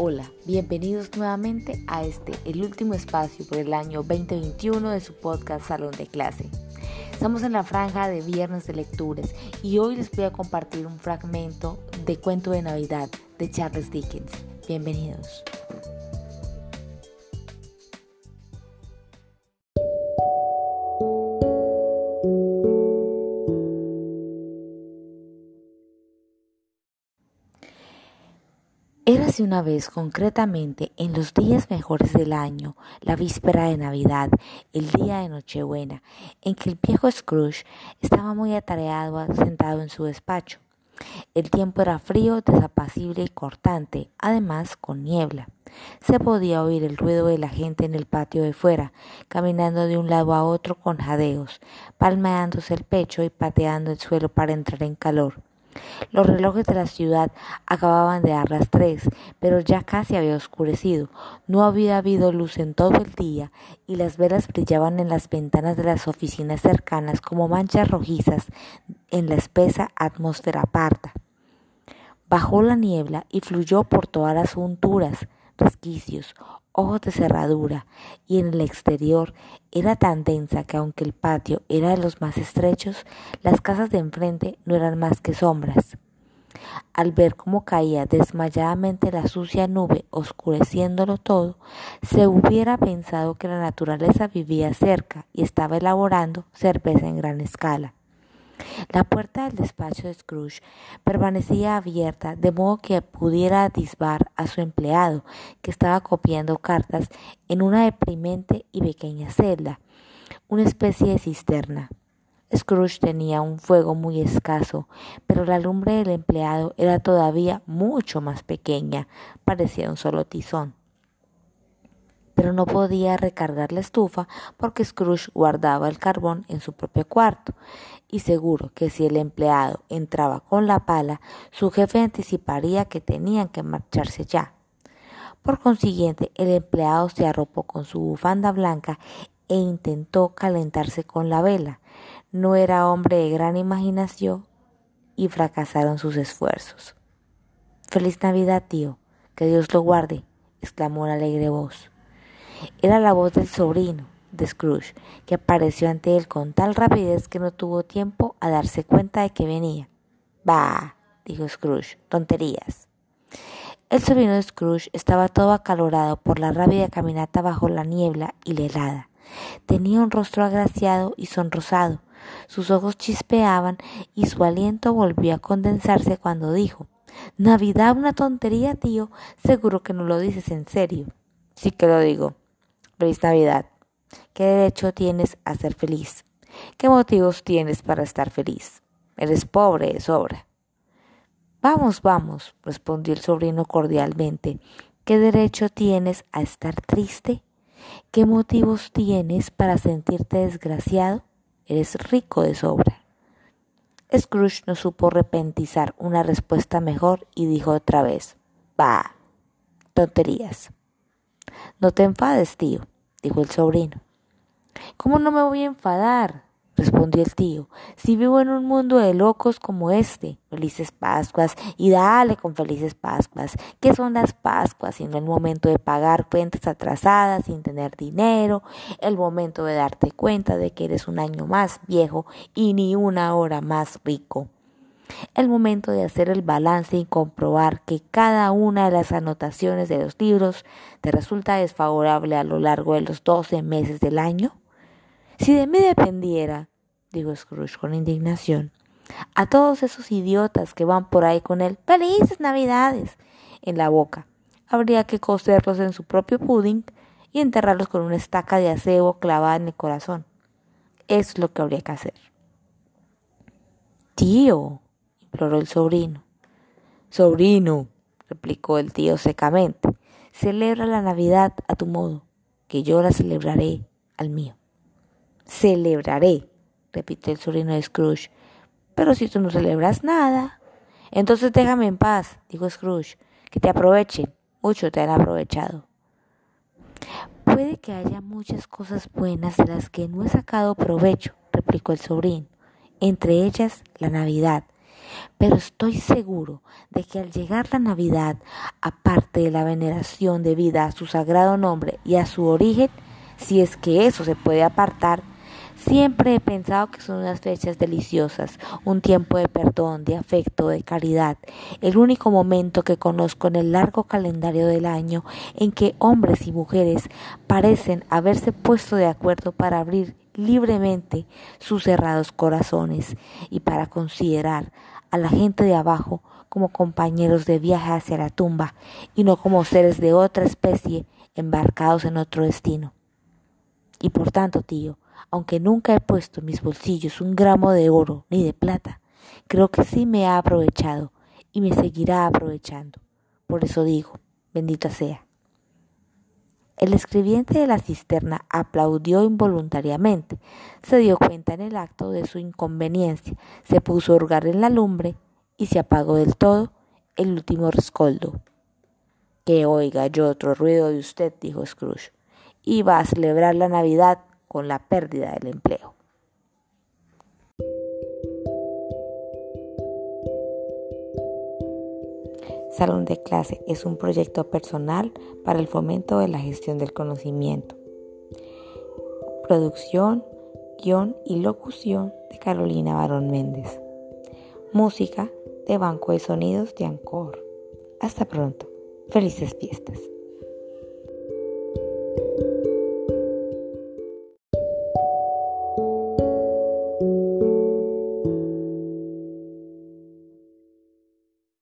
Hola, bienvenidos nuevamente a este, el último espacio por el año 2021 de su podcast Salón de Clase. Estamos en la franja de viernes de lecturas y hoy les voy a compartir un fragmento de Cuento de Navidad de Charles Dickens. Bienvenidos. Una vez, concretamente, en los días mejores del año, la víspera de Navidad, el día de Nochebuena, en que el viejo Scrooge estaba muy atareado sentado en su despacho. El tiempo era frío, desapacible y cortante, además con niebla. Se podía oír el ruido de la gente en el patio de fuera, caminando de un lado a otro con jadeos, palmeándose el pecho y pateando el suelo para entrar en calor. Los relojes de la ciudad acababan de dar las tres, pero ya casi había oscurecido. No había habido luz en todo el día y las velas brillaban en las ventanas de las oficinas cercanas como manchas rojizas en la espesa atmósfera parda. Bajó la niebla y fluyó por todas las junturas, resquicios, ojos de cerradura, y en el exterior era tan densa que aunque el patio era de los más estrechos, las casas de enfrente no eran más que sombras. Al ver cómo caía desmayadamente la sucia nube oscureciéndolo todo, se hubiera pensado que la naturaleza vivía cerca y estaba elaborando cerveza en gran escala. La puerta del despacho de Scrooge permanecía abierta de modo que pudiera atisbar a su empleado, que estaba copiando cartas en una deprimente y pequeña celda, una especie de cisterna. Scrooge tenía un fuego muy escaso, pero la lumbre del empleado era todavía mucho más pequeña, parecía un solo tizón pero no podía recargar la estufa porque Scrooge guardaba el carbón en su propio cuarto, y seguro que si el empleado entraba con la pala, su jefe anticiparía que tenían que marcharse ya. Por consiguiente, el empleado se arropó con su bufanda blanca e intentó calentarse con la vela. No era hombre de gran imaginación y fracasaron sus esfuerzos. Feliz Navidad, tío. Que Dios lo guarde, exclamó una alegre voz. Era la voz del sobrino de Scrooge, que apareció ante él con tal rapidez que no tuvo tiempo a darse cuenta de que venía. Bah, dijo Scrooge, tonterías. El sobrino de Scrooge estaba todo acalorado por la rápida caminata bajo la niebla y la helada. Tenía un rostro agraciado y sonrosado, sus ojos chispeaban y su aliento volvió a condensarse cuando dijo Navidad una tontería, tío. Seguro que no lo dices en serio. Sí que lo digo, Feliz Navidad. ¿Qué derecho tienes a ser feliz? ¿Qué motivos tienes para estar feliz? Eres pobre de sobra. Vamos, vamos, respondió el sobrino cordialmente. ¿Qué derecho tienes a estar triste? ¿Qué motivos tienes para sentirte desgraciado? Eres rico de sobra. Scrooge no supo repentizar una respuesta mejor y dijo otra vez, Bah, tonterías. No te enfades, tío, dijo el sobrino. ¿Cómo no me voy a enfadar? respondió el tío. Si vivo en un mundo de locos como este, felices Pascuas, y dale con felices Pascuas. ¿Qué son las Pascuas? Sino el momento de pagar cuentas atrasadas sin tener dinero, el momento de darte cuenta de que eres un año más viejo y ni una hora más rico el momento de hacer el balance y comprobar que cada una de las anotaciones de los libros te resulta desfavorable a lo largo de los doce meses del año? Si de mí dependiera, dijo Scrooge con indignación, a todos esos idiotas que van por ahí con él felices navidades en la boca, habría que coserlos en su propio pudding y enterrarlos con una estaca de acebo clavada en el corazón. Es lo que habría que hacer. Tío, el sobrino. Sobrino, replicó el tío secamente, celebra la Navidad a tu modo, que yo la celebraré al mío. Celebraré, repitió el sobrino de Scrooge. Pero si tú no celebras nada. Entonces déjame en paz, dijo Scrooge, que te aprovechen. Mucho te han aprovechado. Puede que haya muchas cosas buenas de las que no he sacado provecho, replicó el sobrino, entre ellas la Navidad, Pero estoy seguro de que al llegar la Navidad, aparte de la veneración debida a su sagrado nombre y a su origen, si es que eso se puede apartar, Siempre he pensado que son unas fechas deliciosas, un tiempo de perdón, de afecto, de caridad, el único momento que conozco en el largo calendario del año en que hombres y mujeres parecen haberse puesto de acuerdo para abrir libremente sus cerrados corazones y para considerar a la gente de abajo como compañeros de viaje hacia la tumba y no como seres de otra especie embarcados en otro destino. Y por tanto, tío, aunque nunca he puesto en mis bolsillos un gramo de oro ni de plata, creo que sí me ha aprovechado y me seguirá aprovechando. Por eso digo, bendita sea. El escribiente de la cisterna aplaudió involuntariamente, se dio cuenta en el acto de su inconveniencia, se puso a hurgar en la lumbre y se apagó del todo el último rescoldo. Que oiga yo otro ruido de usted, dijo Scrooge. Iba a celebrar la Navidad con la pérdida del empleo. Salón de clase es un proyecto personal para el fomento de la gestión del conocimiento. Producción, guion y locución de Carolina Barón Méndez. Música de Banco de Sonidos de Ancor. Hasta pronto. Felices fiestas.